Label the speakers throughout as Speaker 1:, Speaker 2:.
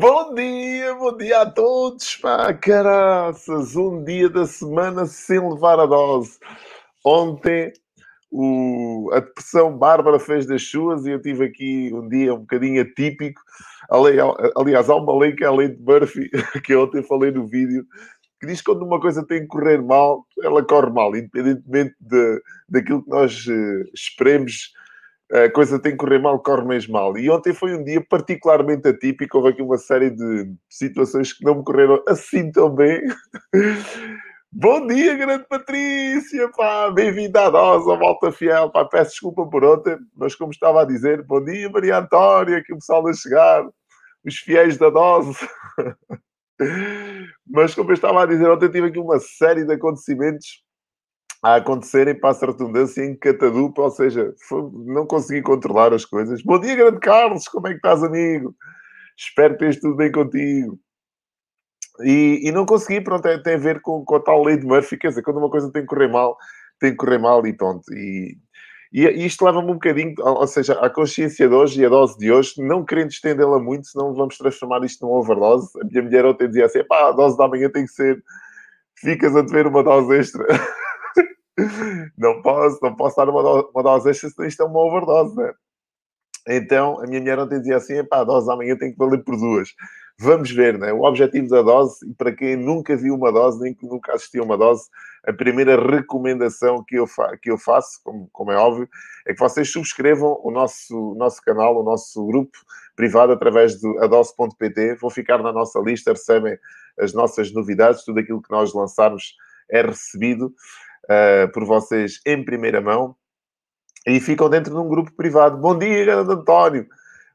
Speaker 1: Bom dia, bom dia a todos, pá, caraças, um dia da semana sem levar a dose. Ontem o, a depressão bárbara fez das suas e eu tive aqui um dia um bocadinho atípico. Aliás, há uma lei que é a lei de Murphy, que eu ontem falei no vídeo, que diz que quando uma coisa tem que correr mal, ela corre mal, independentemente de, daquilo que nós uh, esperemos a coisa tem que correr mal, corre mesmo mal. E ontem foi um dia particularmente atípico. Houve aqui uma série de situações que não me correram assim tão bem. Bom dia, grande Patrícia, pá, bem-vinda à nossa volta fiel, pá, peço desculpa por ontem, mas como estava a dizer, bom dia, Maria Antónia, que o pessoal a chegar, os fiéis da dose. mas como eu estava a dizer, ontem tive aqui uma série de acontecimentos a acontecerem, passa a redundância, em catadupa, ou seja, não consegui controlar as coisas. Bom dia, grande Carlos, como é que estás, amigo? Espero que esteja tudo bem contigo. E, e não consegui, pronto, é, tem a ver com, com a tal lei de Murphy, quer dizer, quando uma coisa tem que correr mal, tem que correr mal e pronto. E, e, isto leva-me um bocadinho, ou seja, a consciência de hoje e a dose de hoje, não querendo estendê-la muito, senão vamos transformar isto numa overdose. A minha mulher ontem dizia assim, pá, a dose da manhã tem que ser, ficas a dever uma dose extra. não posso, não posso dar uma, dose, extra, senão isto é uma overdose, né? Então, a minha mulher ontem dizia assim, pá, a dose amanhã tem que valer por duas. Vamos ver, né? O objetivo da dose, e para quem nunca viu uma dose, nem que nunca assistiu uma dose, a primeira recomendação que eu, fa que eu faço, como, como, é óbvio, é que vocês subscrevam o nosso, nosso canal, o nosso grupo privado através do adose.pt. Vão ficar na nossa lista, recebem as nossas novidades, tudo aquilo que nós lançarmos é recebido uh, por vocês em primeira mão e ficam dentro de um grupo privado. Bom dia, grande António!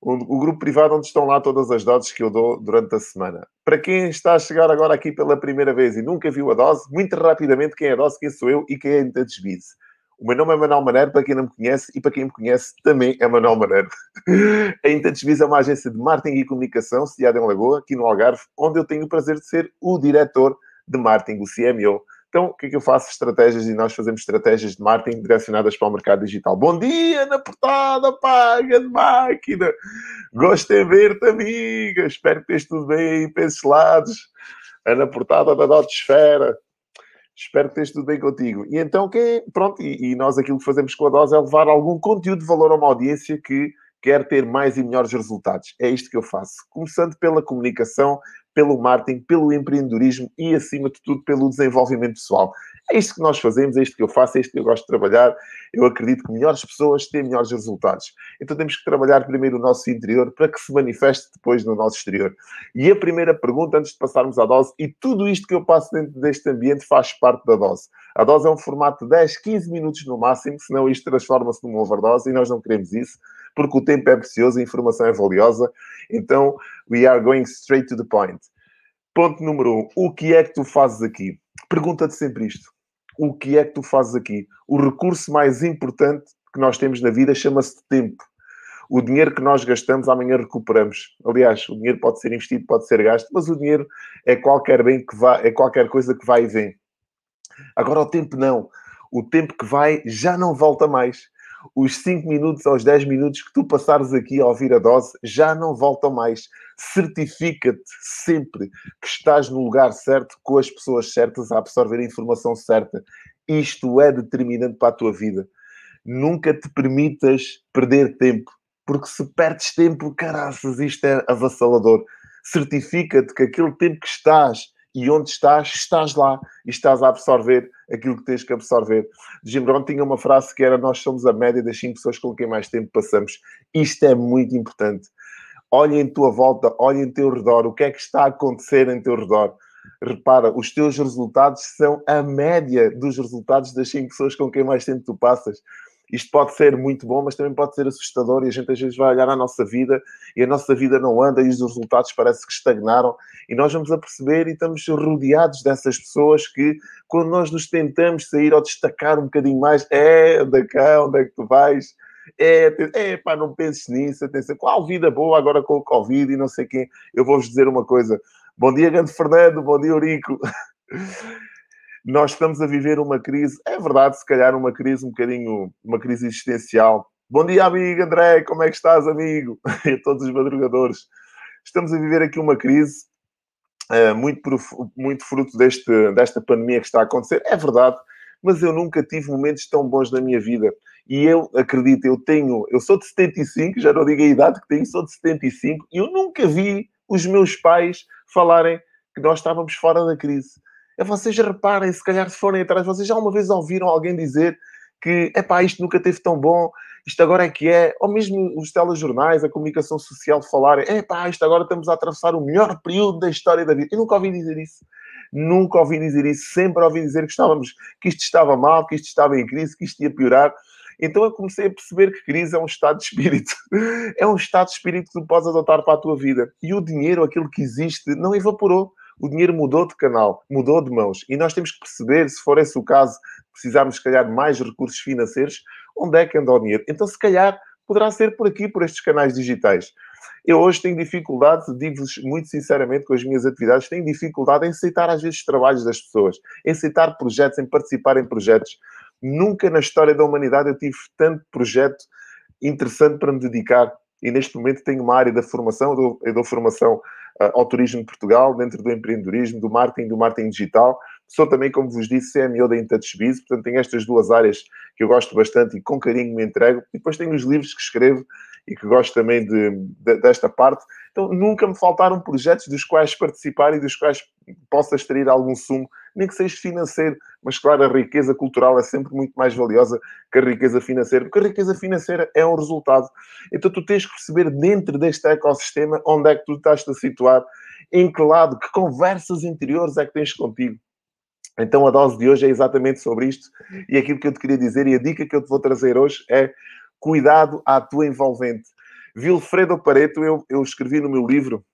Speaker 1: O, o, grupo privado onde estão lá todas as doses que eu dou durante a semana. Para quem está a chegar agora aqui pela primeira vez e nunca viu a dose, muito rapidamente quem é a dose, quem sou eu e quem é a Desvise. O meu nome é Manuel Maneiro, para quem não me conhece, e para quem me conhece também é Manuel Maneiro. a Interdesvisa é uma agência de marketing e comunicação sediada em Lagoa, aqui no Algarve, onde eu tenho o prazer de ser o diretor de marketing, o CMO então, o que é que eu faço? Estratégias e nós fazemos estratégias de marketing direcionadas para o mercado digital. Bom dia, na portada, paga de máquina. Gosto de ver-te, amiga. Espero que esteja tudo bem aí lados. Na portada da Dotesfera. Espero que esteja tudo bem contigo. E então, quem, pronto, e, e nós aquilo que fazemos com a dose é levar algum conteúdo de valor a uma audiência que quer ter mais e melhores resultados. É isto que eu faço. Começando pela comunicação, pelo marketing, pelo empreendedorismo e, acima de tudo, pelo desenvolvimento pessoal. É isto que nós fazemos, é isto que eu faço, é isto que eu gosto de trabalhar. Eu acredito que melhores pessoas têm melhores resultados. Então temos que trabalhar primeiro o nosso interior para que se manifeste depois no nosso exterior. E a primeira pergunta, antes de passarmos à dose, e tudo isto que eu passo dentro deste ambiente faz parte da dose. A dose é um formato de 10, 15 minutos no máximo, senão isto transforma-se numa overdose e nós não queremos isso, porque o tempo é precioso, a informação é valiosa. Então, we are going straight to the point. Ponto número um. O que é que tu fazes aqui? Pergunta-te sempre isto. O que é que tu fazes aqui? O recurso mais importante que nós temos na vida chama-se tempo. O dinheiro que nós gastamos, amanhã recuperamos. Aliás, o dinheiro pode ser investido, pode ser gasto, mas o dinheiro é qualquer bem que vá, é qualquer coisa que vai e vem. Agora, o tempo não. O tempo que vai já não volta mais os 5 minutos aos 10 minutos que tu passares aqui a ouvir a dose já não voltam mais. Certifica-te sempre que estás no lugar certo, com as pessoas certas, a absorver a informação certa. Isto é determinante para a tua vida. Nunca te permitas perder tempo, porque se perdes tempo, caraças, isto é avassalador. Certifica-te que aquele tempo que estás e onde estás, estás lá e estás a absorver aquilo que tens que absorver. Jim Brown tinha uma frase que era: Nós somos a média das cinco pessoas com quem mais tempo passamos. Isto é muito importante. Olha em tua volta, olha em teu redor, o que é que está a acontecer em teu redor. Repara, os teus resultados são a média dos resultados das cinco pessoas com quem mais tempo tu passas isto pode ser muito bom, mas também pode ser assustador e a gente às vezes vai olhar a nossa vida e a nossa vida não anda e os resultados parece que estagnaram e nós vamos a perceber e estamos rodeados dessas pessoas que quando nós nos tentamos sair ou destacar um bocadinho mais, é, da cá, onde é que tu vais? É, é pá, não penses nisso, atenção, qual vida boa agora com o Covid e não sei quem. Eu vou-vos dizer uma coisa. Bom dia, grande Fernando, bom dia, Eurico. nós estamos a viver uma crise, é verdade, se calhar uma crise um bocadinho, uma crise existencial. Bom dia, amigo André, como é que estás, amigo? E a todos os madrugadores. estamos a viver aqui uma crise uh, muito, muito fruto deste, desta pandemia que está a acontecer. É verdade, mas eu nunca tive momentos tão bons na minha vida. E eu acredito, eu tenho, eu sou de 75, já não digo a idade que tenho, sou de 75, e eu nunca vi os meus pais falarem que nós estávamos fora da crise. É, vocês reparem, se calhar se forem atrás, vocês já uma vez ouviram alguém dizer que, é pá, isto nunca teve tão bom, isto agora é que é, ou mesmo os telejornais, a comunicação social falarem, é pá, isto agora estamos a atravessar o melhor período da história da vida. Eu nunca ouvi dizer isso. Nunca ouvi dizer isso. Sempre ouvi dizer que estávamos, que isto estava mal, que isto estava em crise, que isto ia piorar. Então eu comecei a perceber que crise é um estado de espírito. É um estado de espírito que tu podes adotar para a tua vida. E o dinheiro, aquilo que existe, não evaporou. O dinheiro mudou de canal, mudou de mãos. E nós temos que perceber, se for esse o caso, precisarmos, se calhar, mais recursos financeiros, onde é que anda o dinheiro? Então, se calhar, poderá ser por aqui, por estes canais digitais. Eu hoje tenho dificuldade, digo-vos muito sinceramente, com as minhas atividades, tenho dificuldade em aceitar às vezes trabalhos das pessoas, em aceitar projetos, em participar em projetos. Nunca na história da humanidade eu tive tanto projeto interessante para me dedicar. E neste momento tenho uma área da formação, eu dou, eu dou formação ao turismo de Portugal, dentro do empreendedorismo, do marketing, do marketing digital. Sou também, como vos disse, CMO da IntouchBiz, portanto tenho estas duas áreas que eu gosto bastante e com carinho me entrego. E depois tenho os livros que escrevo e que gosto também de, de, desta parte. Então, nunca me faltaram projetos dos quais participar e dos quais possa extrair algum sumo, nem que seja financeiro. Mas, claro, a riqueza cultural é sempre muito mais valiosa que a riqueza financeira, porque a riqueza financeira é um resultado. Então, tu tens que perceber dentro deste ecossistema onde é que tu estás a situar, em que lado, que conversas interiores é que tens contigo. Então, a dose de hoje é exatamente sobre isto. E aquilo que eu te queria dizer e a dica que eu te vou trazer hoje é cuidado à tua envolvente. Vilfredo Pareto, eu, eu escrevi no meu livro,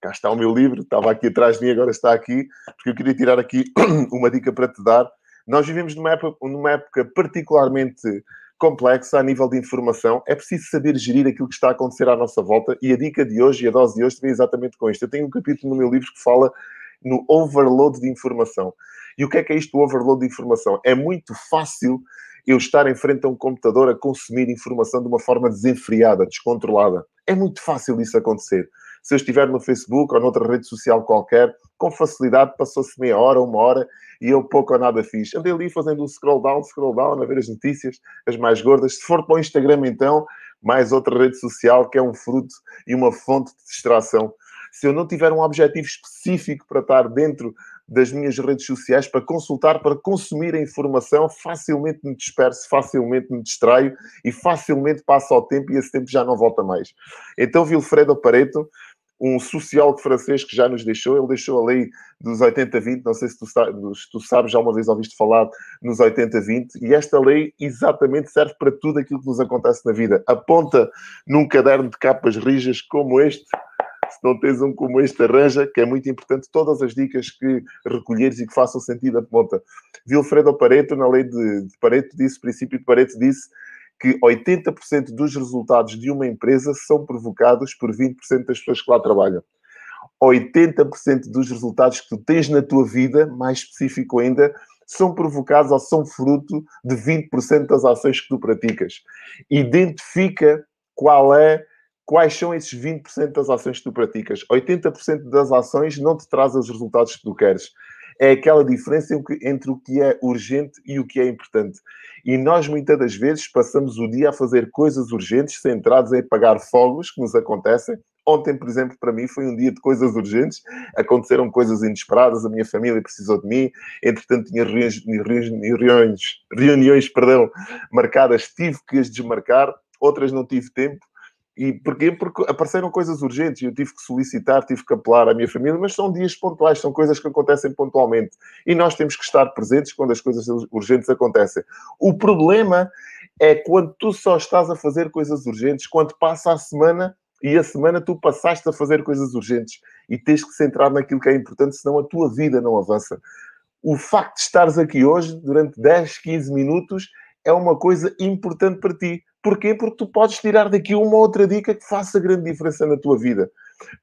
Speaker 1: cá está o meu livro, estava aqui atrás de mim, agora está aqui, porque eu queria tirar aqui uma dica para te dar. Nós vivemos numa época, numa época particularmente complexa a nível de informação. É preciso saber gerir aquilo que está a acontecer à nossa volta e a dica de hoje e a dose de hoje vem exatamente com isto. Eu tenho um capítulo no meu livro que fala no overload de informação. E o que é que é isto, o overload de informação? É muito fácil eu estar em frente a um computador a consumir informação de uma forma desenfreada, descontrolada. É muito fácil isso acontecer. Se eu estiver no Facebook ou noutra rede social qualquer, com facilidade passou-se meia hora, uma hora e eu pouco ou nada fiz. Andei ali fazendo um scroll down, scroll down, a ver as notícias, as mais gordas. Se for para o Instagram, então, mais outra rede social que é um fruto e uma fonte de distração. Se eu não tiver um objetivo específico para estar dentro das minhas redes sociais para consultar, para consumir a informação, facilmente me disperso, facilmente me distraio e facilmente passo ao tempo e esse tempo já não volta mais. Então, Vilfredo Pareto, um sociólogo francês que já nos deixou, ele deixou a lei dos 80-20, não sei se tu, se tu, sabes, já uma vez ouviste falar nos 80-20, e esta lei exatamente serve para tudo aquilo que nos acontece na vida. Aponta num caderno de capas rijas como este, se não tens um como este, arranja, que é muito importante, todas as dicas que recolheres e que façam sentido a ponta. Vilfredo Pareto, na lei de, de Pareto, disse, princípio de Pareto, disse que 80% dos resultados de uma empresa são provocados por 20% das pessoas que lá trabalham. 80% dos resultados que tu tens na tua vida, mais específico ainda, são provocados ou são fruto de 20% das ações que tu praticas. Identifica qual é quais são esses 20% das ações que tu praticas? 80% das ações não te traz os resultados que tu queres. É aquela diferença entre o que é urgente e o que é importante. E nós, muitas das vezes, passamos o dia a fazer coisas urgentes, centrados em pagar fogos que nos acontecem. Ontem, por exemplo, para mim foi um dia de coisas urgentes. Aconteceram coisas inesperadas, a minha família precisou de mim. Entretanto, tinha reuniões, reuniões, perdão, marcadas, tive que as desmarcar. Outras não tive tempo e porquê? Porque apareceram coisas urgentes e eu tive que solicitar, tive que apelar à minha família, mas são dias pontuais, são coisas que acontecem pontualmente. E nós temos que estar presentes quando as coisas urgentes acontecem. O problema é quando tu só estás a fazer coisas urgentes, quando passa a semana e a semana tu passaste a fazer coisas urgentes e tens que centrar naquilo que é importante, senão a tua vida não avança. O facto de estares aqui hoje, durante 10, 15 minutos, é uma coisa importante para ti Porquê? Porque tu podes tirar daqui uma outra dica que faça grande diferença na tua vida.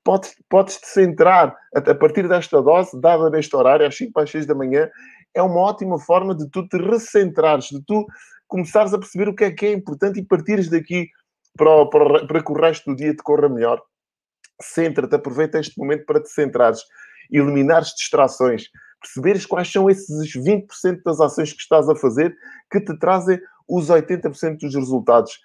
Speaker 1: Podes, podes te centrar a, partir desta dose, dada neste horário, às 5 às 6 da manhã, é uma ótima forma de tu te recentrares, de tu começares a perceber o que é que é importante e partires daqui para, para, para que o resto do dia te corra melhor. Centra-te, aproveita este momento para te centrares, eliminares distrações, perceberes quais são esses 20% das ações que estás a fazer que te trazem os 80% dos resultados.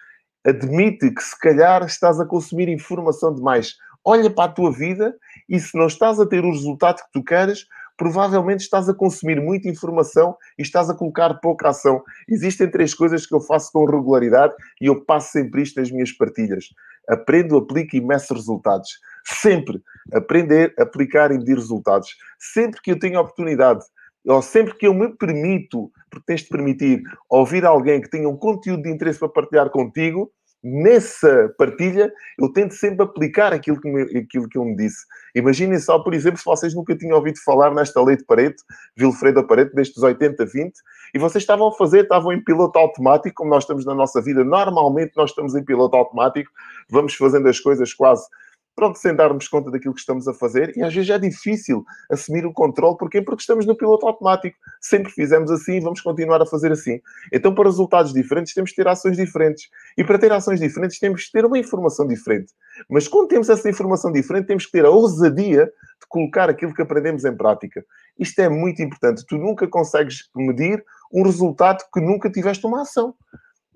Speaker 1: Admite que se calhar estás a consumir informação demais. Olha para a tua vida e se não estás a ter o resultado que tu queres, provavelmente estás a consumir muita informação e estás a colocar pouca ação. Existem três coisas que eu faço com regularidade e eu passo sempre isto nas minhas partilhas. Aprendo, aplico e meço resultados. Sempre aprender, aplicar e medir resultados. Sempre que eu tenho oportunidade ou sempre que eu me permito, porque tens de permitir, ouvir alguém que tenha um conteúdo de interesse para partilhar contigo, nessa partilha eu tento sempre aplicar aquilo que, me, aquilo que ele me disse. Imaginem só, por exemplo, se vocês nunca tinham ouvido falar nesta lei de Pareto, Vilfredo Pareto, destes 80-20, e vocês estavam a fazer, estavam em piloto automático, como nós estamos na nossa vida, normalmente nós estamos em piloto automático, vamos fazendo as coisas quase pronto, sem darmos conta daquilo que estamos a fazer, e às vezes é difícil assumir o controle, porquê? Porque estamos no piloto automático. Sempre fizemos assim e vamos continuar a fazer assim. Então, para resultados diferentes, temos que ter ações diferentes. E para ter ações diferentes, temos que ter uma informação diferente. Mas quando temos essa informação diferente, temos que ter a ousadia de colocar aquilo que aprendemos em prática. Isto é muito importante. Tu nunca consegues medir um resultado que nunca tiveste uma ação.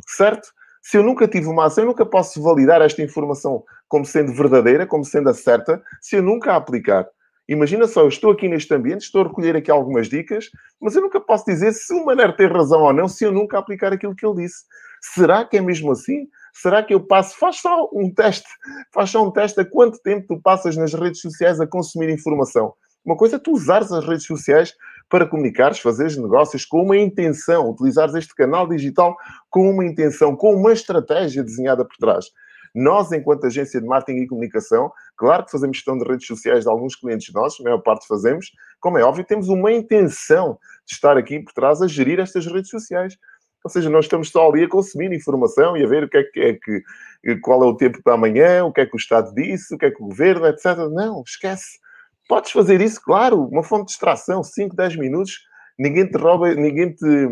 Speaker 1: Certo? Se eu nunca tive uma ação, eu nunca posso validar esta informação como sendo verdadeira, como sendo a certa, se eu nunca a aplicar. Imagina só, eu estou aqui neste ambiente, estou a recolher aqui algumas dicas, mas eu nunca posso dizer se o Maner tem razão ou não, se eu nunca aplicar aquilo que ele disse. Será que é mesmo assim? Será que eu passo? Faz só um teste. Faz só um teste a quanto tempo tu passas nas redes sociais a consumir informação. Uma coisa é tu usares as redes sociais para comunicares, fazeres negócios com uma intenção, utilizares este canal digital com uma intenção, com uma estratégia desenhada por trás. Nós, enquanto agência de marketing e comunicação, claro que fazemos gestão de redes sociais de alguns clientes nossos, a maior parte fazemos, como é óbvio, temos uma intenção de estar aqui por trás a gerir estas redes sociais. Ou seja, nós estamos só ali a consumir informação e a ver o que é que, é que qual é o tempo para amanhã, o que é que o Estado disse, o que é que o governo, etc. Não, esquece. Podes fazer isso, claro, uma fonte de distração, 5, 10 minutos, ninguém te rouba, ninguém te,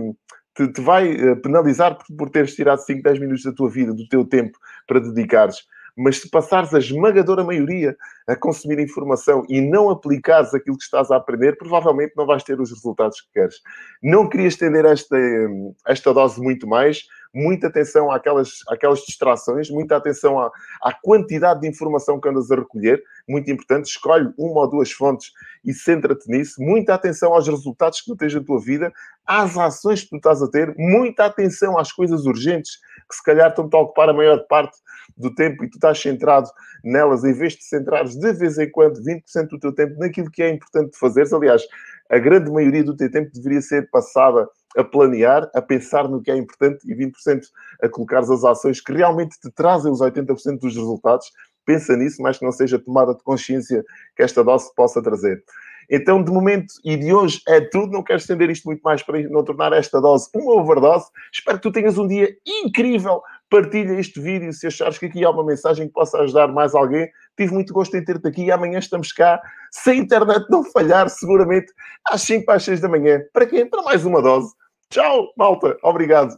Speaker 1: te, te vai eh, penalizar por, por teres tirado 5, 10 minutos da tua vida, do teu tempo para dedicares. Mas se passares a esmagadora maioria a consumir informação e não aplicares aquilo que estás a aprender, provavelmente não vais ter os resultados que queres. Não queria estender esta, esta dose muito mais, muita atenção àquelas, àquelas distrações, muita atenção à, à quantidade de informação que andas a recolher, muito importante, escolhe uma ou duas fontes e centra-te nisso, muita atenção aos resultados que tu tens na tua vida, às ações que tu estás a ter, muita atenção às coisas urgentes que se calhar estão-te a ocupar a maior parte do tempo e tu estás centrado nelas, em vez de centrares de vez em quando 20% do teu tempo naquilo que é importante fazeres. Aliás, a grande maioria do teu tempo deveria ser passada a planear, a pensar no que é importante e 20% a colocar as ações que realmente te trazem os 80% dos resultados. Pensa nisso, mas que não seja tomada de consciência que esta dose possa trazer. Então, de momento e de hoje é tudo. Não quero estender isto muito mais para não tornar esta dose uma overdose. Espero que tu tenhas um dia incrível. Partilha este vídeo se achares que aqui há uma mensagem que possa ajudar mais alguém. Tive muito gosto em ter-te aqui amanhã estamos cá. Se a internet não falhar, seguramente às 5 para as 6 da manhã. Para quê? Para mais uma dose. Tchau, malta. Obrigado.